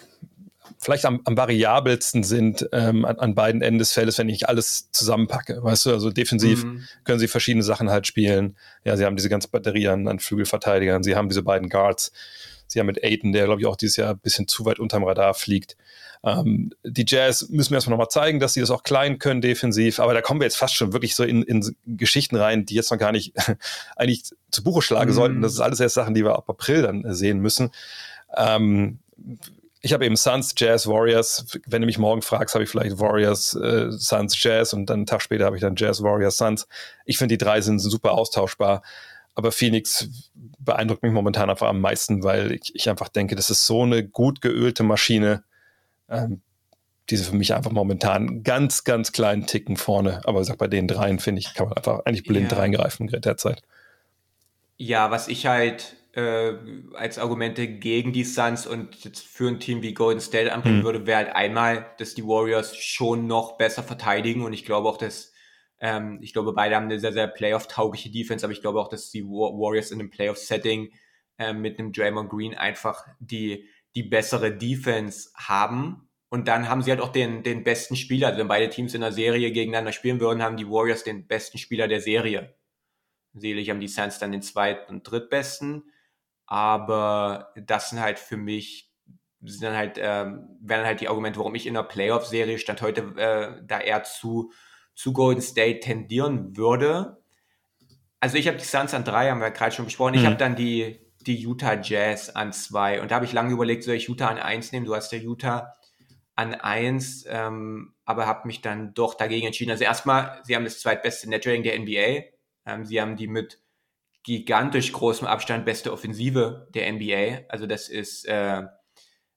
vielleicht am, am variabelsten sind ähm, an, an, beiden Enden des Feldes, wenn ich alles zusammenpacke. Weißt du, also defensiv mhm. können sie verschiedene Sachen halt spielen. Ja, sie haben diese ganze Batterie an, an Flügelverteidigern, sie haben diese beiden Guards. Sie haben mit Aiden, der glaube ich auch dieses Jahr ein bisschen zu weit unterm Radar fliegt. Ähm, die Jazz müssen wir erstmal nochmal zeigen, dass sie das auch klein können defensiv, aber da kommen wir jetzt fast schon wirklich so in, in Geschichten rein, die jetzt noch gar nicht [LAUGHS] eigentlich zu Buche schlagen mhm. sollten. Das ist alles erst Sachen, die wir ab April dann sehen müssen. Ähm, ich habe eben Suns, Jazz, Warriors. Wenn du mich morgen fragst, habe ich vielleicht Warriors, äh, Suns, Jazz und dann einen Tag später habe ich dann Jazz, Warriors, Suns. Ich finde, die drei sind super austauschbar. Aber Phoenix beeindruckt mich momentan einfach am meisten, weil ich, ich einfach denke, das ist so eine gut geölte Maschine. Ähm, diese für mich einfach momentan ganz, ganz kleinen Ticken vorne. Aber wie gesagt, bei den dreien, finde ich, kann man einfach eigentlich blind ja. reingreifen derzeit. Ja, was ich halt äh, als Argumente gegen die Suns und jetzt für ein Team wie Golden State anbringen mhm. würde, wäre halt einmal, dass die Warriors schon noch besser verteidigen und ich glaube auch, dass ähm, ich glaube, beide haben eine sehr, sehr Playoff-taugliche Defense, aber ich glaube auch, dass die Warriors in einem Playoff-Setting äh, mit einem Draymond Green einfach die, die bessere Defense haben. Und dann haben sie halt auch den, den besten Spieler. Also wenn beide Teams in der Serie gegeneinander spielen würden, haben die Warriors den besten Spieler der Serie. Selig haben die Suns dann den zweiten und drittbesten. Aber das sind halt für mich, sind dann halt, ähm, wären halt die Argumente, warum ich in der Playoff-Serie stand heute äh, da eher zu, zu Golden State tendieren würde. Also ich habe die Suns an drei, haben wir gerade schon besprochen. Ich mhm. habe dann die, die Utah Jazz an zwei. Und da habe ich lange überlegt, soll ich Utah an eins nehmen? Du hast ja Utah an eins, ähm, aber habe mich dann doch dagegen entschieden. Also erstmal, sie haben das zweitbeste Netrating der NBA. Ähm, sie haben die mit gigantisch großem Abstand beste Offensive der NBA. Also das ist äh,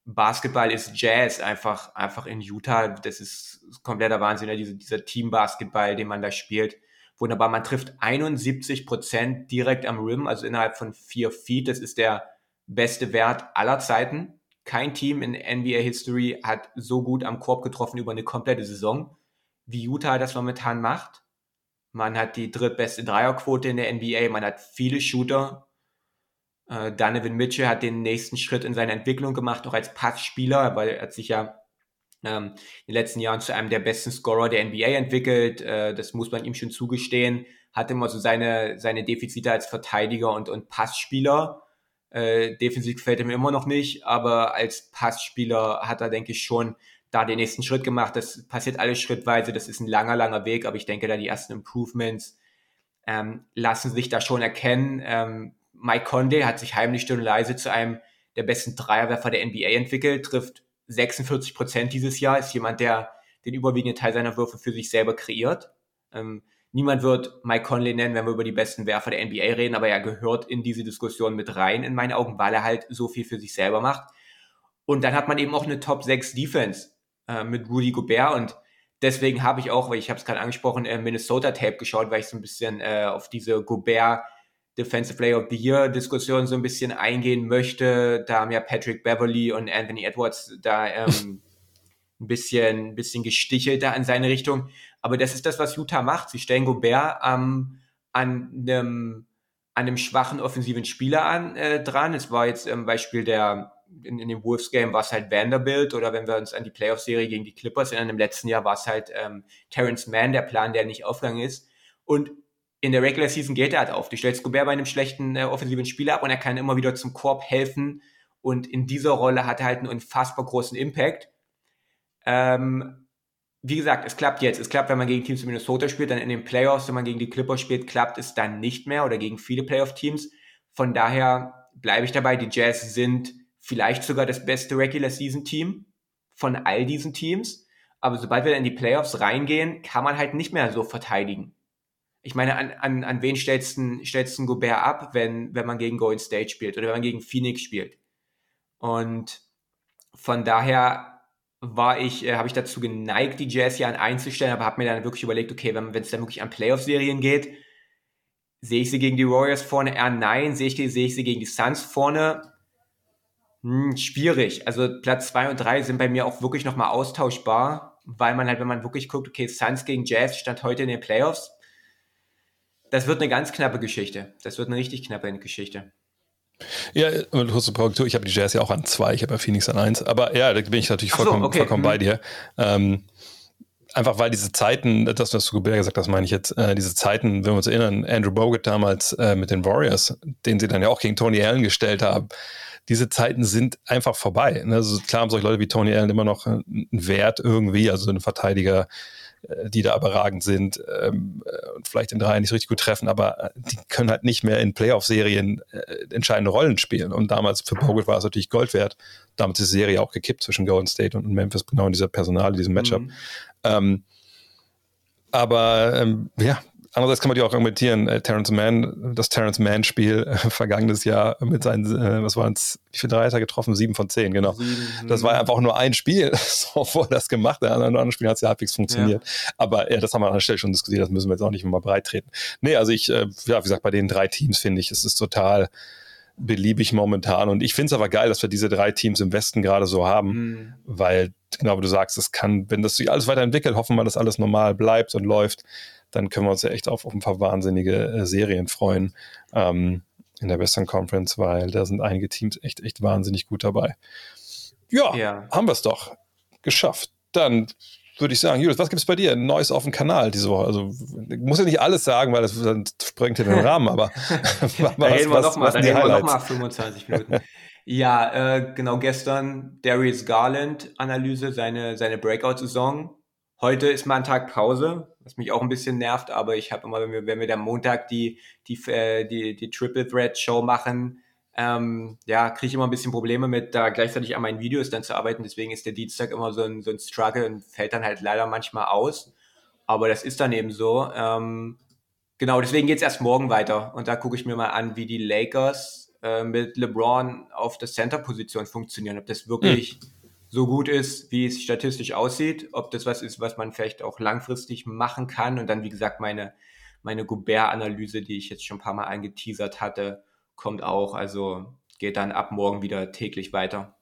Basketball ist Jazz einfach einfach in Utah. Das ist kompletter Wahnsinn, ja, diese, dieser Team-Basketball, den man da spielt. Wunderbar, man trifft 71 Prozent direkt am Rim, also innerhalb von vier Feet. Das ist der beste Wert aller Zeiten. Kein Team in NBA History hat so gut am Korb getroffen über eine komplette Saison, wie Utah das momentan macht. Man hat die drittbeste Dreierquote in der NBA. Man hat viele Shooter. Äh, Donovan Mitchell hat den nächsten Schritt in seiner Entwicklung gemacht, auch als Passspieler, weil er hat sich ja ähm, in den letzten Jahren zu einem der besten Scorer der NBA entwickelt. Äh, das muss man ihm schon zugestehen. Hat immer so seine, seine Defizite als Verteidiger und, und Passspieler. Äh, defensiv gefällt er mir immer noch nicht, aber als Passspieler hat er, denke ich, schon da den nächsten Schritt gemacht. Das passiert alles schrittweise. Das ist ein langer, langer Weg, aber ich denke, da die ersten Improvements ähm, lassen sich da schon erkennen. Ähm, Mike Conley hat sich heimlich still und leise zu einem der besten Dreierwerfer der NBA entwickelt, trifft 46 Prozent dieses Jahr, ist jemand, der den überwiegenden Teil seiner Würfe für sich selber kreiert. Ähm, niemand wird Mike Conley nennen, wenn wir über die besten Werfer der NBA reden, aber er gehört in diese Diskussion mit rein, in meinen Augen, weil er halt so viel für sich selber macht. Und dann hat man eben auch eine Top 6 Defense äh, mit Rudy Gobert und deswegen habe ich auch, weil ich habe es gerade angesprochen, äh, Minnesota Tape geschaut, weil ich so ein bisschen äh, auf diese Gobert Defensive Player of the Year Diskussion so ein bisschen eingehen möchte. Da haben ja Patrick Beverly und Anthony Edwards da ähm, [LAUGHS] ein bisschen, ein bisschen gestichelt da in seine Richtung. Aber das ist das, was Utah macht. Sie stellen Gobert ähm, an einem an einem schwachen offensiven Spieler an äh, dran. Es war jetzt im Beispiel der in, in dem Wolves Game war es halt Vanderbilt oder wenn wir uns an die Playoff Serie gegen die Clippers in einem letzten Jahr war es halt ähm, Terrence Mann, der Plan, der nicht aufgegangen ist. Und in der Regular Season geht er halt auf. Du stellst Gobert bei einem schlechten äh, offensiven Spieler ab und er kann immer wieder zum Korb helfen. Und in dieser Rolle hat er halt einen unfassbar großen Impact. Ähm, wie gesagt, es klappt jetzt. Es klappt, wenn man gegen Teams in Minnesota spielt, dann in den Playoffs, wenn man gegen die Clippers spielt, klappt es dann nicht mehr oder gegen viele Playoff-Teams. Von daher bleibe ich dabei. Die Jazz sind vielleicht sogar das beste Regular Season Team von all diesen Teams. Aber sobald wir in die Playoffs reingehen, kann man halt nicht mehr so verteidigen. Ich meine, an, an, an wen stellst du, stellst du Gobert ab, wenn, wenn man gegen Golden State spielt oder wenn man gegen Phoenix spielt? Und von daher war ich, äh, habe ich dazu geneigt, die Jazz hier an einzustellen, aber habe mir dann wirklich überlegt, okay, wenn es dann wirklich an Playoff-Serien geht, sehe ich sie gegen die Warriors vorne? Eher nein. Sehe ich, sehe ich sie gegen die Suns vorne? Hm, schwierig. Also Platz zwei und drei sind bei mir auch wirklich nochmal austauschbar, weil man halt, wenn man wirklich guckt, okay, Suns gegen Jazz stand heute in den Playoffs. Das wird eine ganz knappe Geschichte. Das wird eine richtig knappe Geschichte. Ja, du hast Korrektur, ich habe die Jazz ja auch an zwei, ich habe ja Phoenix an eins. Aber ja, da bin ich natürlich vollkommen, so, okay. vollkommen mhm. bei dir. Ähm, einfach weil diese Zeiten, das, was du gesagt hast, meine ich jetzt, äh, diese Zeiten, wenn wir uns erinnern, Andrew Bogut damals äh, mit den Warriors, den sie dann ja auch gegen Tony Allen gestellt haben, diese Zeiten sind einfach vorbei. Ne? Also klar haben solche Leute wie Tony Allen immer noch einen Wert irgendwie, also ein Verteidiger, äh, die da überragend sind ähm, äh, und vielleicht in drei nicht so richtig gut treffen, aber äh, die können halt nicht mehr in Playoff-Serien äh, entscheidende Rollen spielen. Und damals für Bogut war es natürlich Gold wert. Damals ist die Serie auch gekippt zwischen Golden State und Memphis, genau in dieser Personal, in diesem Matchup. Mhm. Ähm, aber ähm, ja, Andererseits kann man die auch argumentieren, äh, Terrence Mann, das Terrence Mann-Spiel äh, vergangenes Jahr mit seinen, äh, was waren es, wie viele Dreier hat er getroffen? Sieben von zehn, genau. Sieben. Das war einfach nur ein Spiel, [LAUGHS] so wo er das gemacht hat. An anderen Spiel hat es ja halbwegs funktioniert. Ja. Aber ja, das haben wir an der Stelle schon diskutiert, das müssen wir jetzt auch nicht mehr breit treten. Nee, also ich, äh, ja, wie gesagt, bei den drei Teams finde ich, es ist total beliebig momentan. Und ich finde es aber geil, dass wir diese drei Teams im Westen gerade so haben, mhm. weil, genau wie du sagst, es kann, wenn das sich alles weiterentwickelt, hoffen wir, dass alles normal bleibt und läuft, dann können wir uns ja echt auf, auf ein paar wahnsinnige äh, Serien freuen ähm, in der Western Conference, weil da sind einige Teams echt, echt wahnsinnig gut dabei. Ja, ja. haben wir es doch geschafft. Dann würde ich sagen, Julius, was gibt es bei dir? Neues auf dem Kanal diese Woche? Also, ich muss ja nicht alles sagen, weil das, das sprengt ja den Rahmen, aber [LAUGHS] [LAUGHS] was, da reden wir nochmal noch 25 Minuten. ja, äh, genau, gestern Darius Garland Analyse, seine, seine Breakout-Saison. Heute ist mal ein Tag Pause was mich auch ein bisschen nervt, aber ich habe immer, wenn wir, wenn wir dann Montag die, die, äh, die, die Triple Threat Show machen, ähm, ja, kriege ich immer ein bisschen Probleme mit, da gleichzeitig an meinen Videos dann zu arbeiten. Deswegen ist der Dienstag immer so ein, so ein Struggle und fällt dann halt leider manchmal aus. Aber das ist dann eben so. Ähm, genau, deswegen geht's erst morgen weiter. Und da gucke ich mir mal an, wie die Lakers äh, mit LeBron auf der Center-Position funktionieren. Ob das wirklich hm so gut ist, wie es statistisch aussieht, ob das was ist, was man vielleicht auch langfristig machen kann und dann, wie gesagt, meine, meine Gobert-Analyse, die ich jetzt schon ein paar Mal angeteasert hatte, kommt auch, also geht dann ab morgen wieder täglich weiter.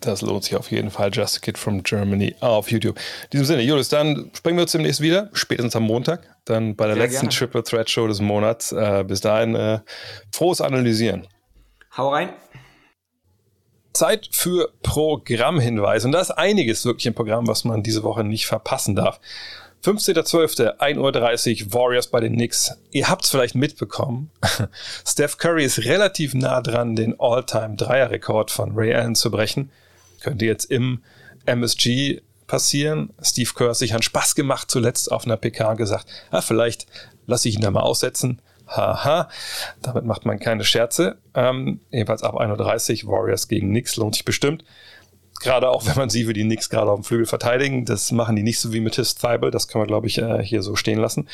Das lohnt sich auf jeden Fall. Just a Kid from Germany auf YouTube. In diesem Sinne, Julius, dann sprechen wir uns demnächst wieder, spätestens am Montag, dann bei der Sehr letzten gerne. Triple Threat Show des Monats. Äh, bis dahin, äh, frohes Analysieren. Hau rein. Zeit für Programmhinweise. Und da ist einiges wirklich im Programm, was man diese Woche nicht verpassen darf. 15.12., 1.30 Uhr, Warriors bei den Knicks. Ihr habt es vielleicht mitbekommen. [LAUGHS] Steph Curry ist relativ nah dran, den All-Time-Dreier-Rekord von Ray Allen zu brechen. Könnte jetzt im MSG passieren. Steve Kerr hat sich einen Spaß gemacht, zuletzt auf einer PK gesagt, ah, vielleicht lasse ich ihn da mal aussetzen. Haha, damit macht man keine Scherze. Ähm, jedenfalls ab 1.30 Uhr, Warriors gegen Knicks, lohnt sich bestimmt. Gerade auch, [LAUGHS] wenn man sieht, wie die Knicks gerade auf dem Flügel verteidigen. Das machen die nicht so wie mit His Thibault. Das können wir, glaube ich, äh, hier so stehen lassen.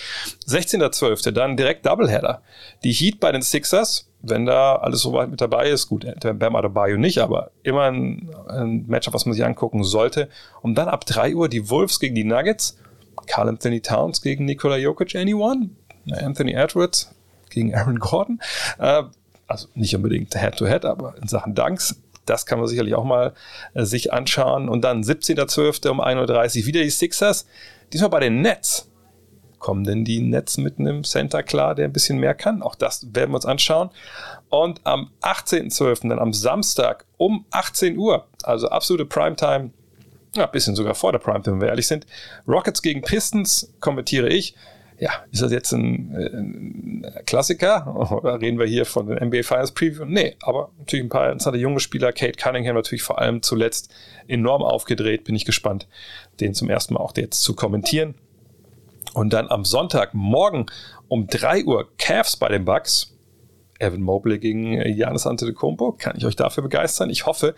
16.12. dann direkt Doubleheader. Die Heat bei den Sixers, wenn da alles soweit mit dabei ist. Gut, Bam Adebayo nicht, aber immer ein, ein Matchup, was man sich angucken sollte. Und dann ab 3 Uhr die Wolves gegen die Nuggets. Carl Anthony Towns gegen Nikola Jokic, anyone? Anthony Edwards gegen Aaron Gordon. Äh, also nicht unbedingt Head-to-Head, -head, aber in Sachen Dunks das kann man sicherlich auch mal äh, sich anschauen. Und dann 17.12. um 1.30 Uhr wieder die Sixers. Diesmal bei den Nets. Kommen denn die Nets mit einem Center klar, der ein bisschen mehr kann? Auch das werden wir uns anschauen. Und am 18.12., dann am Samstag um 18 Uhr, also absolute Primetime, ja, ein bisschen sogar vor der Primetime, wenn wir ehrlich sind. Rockets gegen Pistons kommentiere ich ja, ist das jetzt ein, ein, Klassiker? Oder reden wir hier von den NBA Finals Preview? Nee, aber natürlich ein paar interessante junge Spieler. Kate Cunningham natürlich vor allem zuletzt enorm aufgedreht. Bin ich gespannt, den zum ersten Mal auch jetzt zu kommentieren. Und dann am Sonntag morgen um 3 Uhr Cavs bei den Bucks. Evan Mobley gegen Janis Antetokounmpo. Kann ich euch dafür begeistern? Ich hoffe.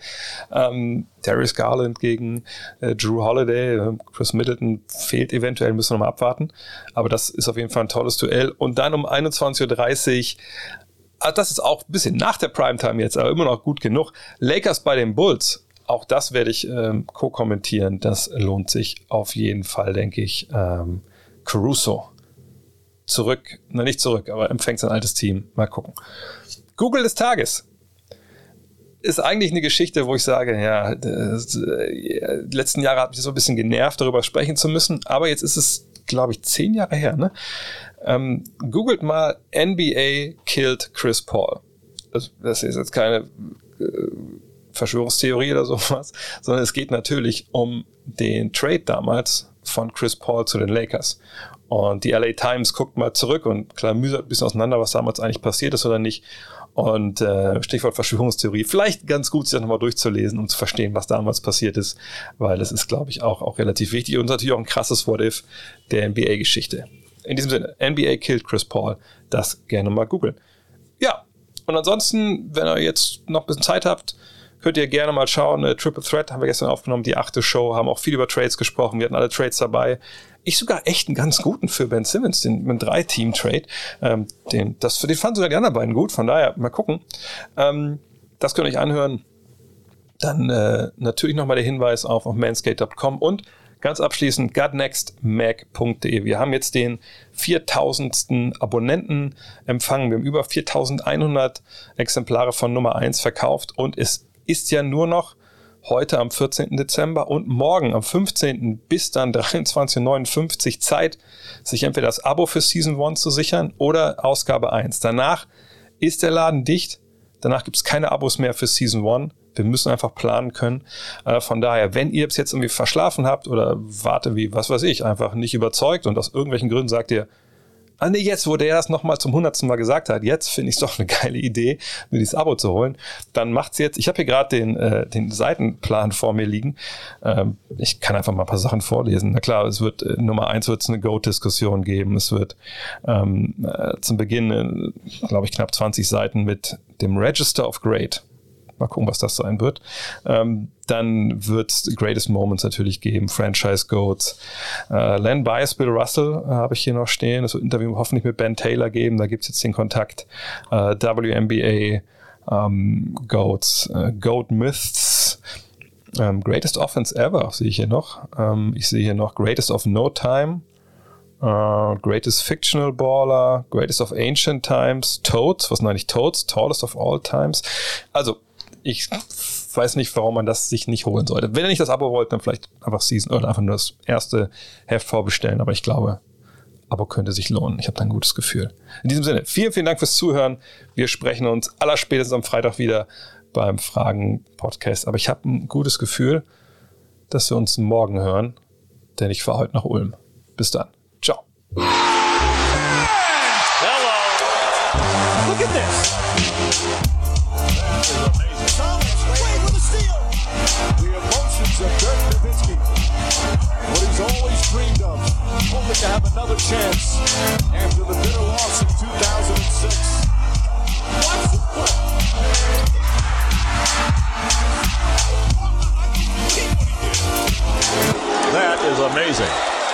Ähm, Darius Garland gegen äh, Drew Holiday. Äh, Chris Middleton fehlt eventuell, müssen wir noch mal abwarten. Aber das ist auf jeden Fall ein tolles Duell. Und dann um 21.30 Uhr ah, das ist auch ein bisschen nach der Primetime jetzt, aber immer noch gut genug. Lakers bei den Bulls. Auch das werde ich ähm, co-kommentieren. Das lohnt sich auf jeden Fall, denke ich. Ähm, Caruso zurück, na nicht zurück, aber empfängt sein altes Team. Mal gucken. Google des Tages ist eigentlich eine Geschichte, wo ich sage, ja, das, äh, die letzten Jahre hat mich so ein bisschen genervt, darüber sprechen zu müssen, aber jetzt ist es, glaube ich, zehn Jahre her. Ne? Ähm, googelt mal NBA killed Chris Paul. Das, das ist jetzt keine äh, Verschwörungstheorie oder sowas, sondern es geht natürlich um den Trade damals von Chris Paul zu den Lakers. Und die LA Times guckt mal zurück und klar mühsert ein bisschen auseinander, was damals eigentlich passiert ist oder nicht. Und äh, Stichwort Verschwörungstheorie, vielleicht ganz gut, sich das nochmal durchzulesen, um zu verstehen, was damals passiert ist, weil das ist, glaube ich, auch, auch relativ wichtig und natürlich auch ein krasses What-If der NBA-Geschichte. In diesem Sinne, NBA killed Chris Paul, das gerne mal googeln. Ja, und ansonsten, wenn ihr jetzt noch ein bisschen Zeit habt, könnt ihr gerne mal schauen. Triple Threat haben wir gestern aufgenommen, die achte Show, haben auch viel über Trades gesprochen. Wir hatten alle Trades dabei ich sogar echt einen ganz guten für Ben Simmons, den mit drei Team Trade. Ähm, den, das den fanden sogar die anderen beiden gut. Von daher mal gucken. Ähm, das könnt ihr euch anhören. Dann äh, natürlich nochmal der Hinweis auf, auf manscape.com und ganz abschließend gutnextmac.de. Wir haben jetzt den 4000. Abonnenten empfangen. Wir haben über 4100 Exemplare von Nummer 1 verkauft und es ist ja nur noch heute am 14. Dezember und morgen am 15. bis dann 23.59 Zeit, sich entweder das Abo für Season 1 zu sichern oder Ausgabe 1. Danach ist der Laden dicht. Danach gibt es keine Abos mehr für Season 1. Wir müssen einfach planen können. Äh, von daher, wenn ihr es jetzt irgendwie verschlafen habt oder warte wie, was weiß ich, einfach nicht überzeugt und aus irgendwelchen Gründen sagt ihr, Ah nee, jetzt, wo der das nochmal zum hundertsten Mal gesagt hat, jetzt finde ich es [LAUGHS] doch eine geile Idee, mir dieses Abo zu holen. Dann macht's jetzt, ich habe hier gerade den, äh, den Seitenplan vor mir liegen. Ähm, ich kann einfach mal ein paar Sachen vorlesen. Na klar, es wird äh, Nummer eins wird es eine Go-Diskussion geben. Es wird ähm, äh, zum Beginn, äh, glaube ich, knapp 20 Seiten mit dem Register of Grade Mal gucken, was das sein wird. Ähm, dann wird es Greatest Moments natürlich geben, Franchise Goats. Äh, Len Bias, Bill Russell äh, habe ich hier noch stehen. Das wird Interview hoffentlich mit Ben Taylor geben. Da gibt es jetzt den Kontakt. Äh, WNBA ähm, Goats, äh, Goat Myths. Ähm, Greatest Offense Ever sehe ich hier noch. Ähm, ich sehe hier noch Greatest of No Time. Uh, greatest Fictional Baller, Greatest of Ancient Times, Toads, was sind eigentlich Toads? Tallest of All Times. Also, ich weiß nicht, warum man das sich nicht holen sollte. Wenn ihr nicht das Abo wollt, dann vielleicht einfach Season oder einfach nur das erste Heft vorbestellen. Aber ich glaube, Abo könnte sich lohnen. Ich habe da ein gutes Gefühl. In diesem Sinne, vielen, vielen Dank fürs Zuhören. Wir sprechen uns allerspätestens am Freitag wieder beim Fragen-Podcast. Aber ich habe ein gutes Gefühl, dass wir uns morgen hören, denn ich fahre heute nach Ulm. Bis dann. Ciao. Hello. Look at this. Hoping to have another chance after the bitter loss in 2006. Watch the play. That is amazing.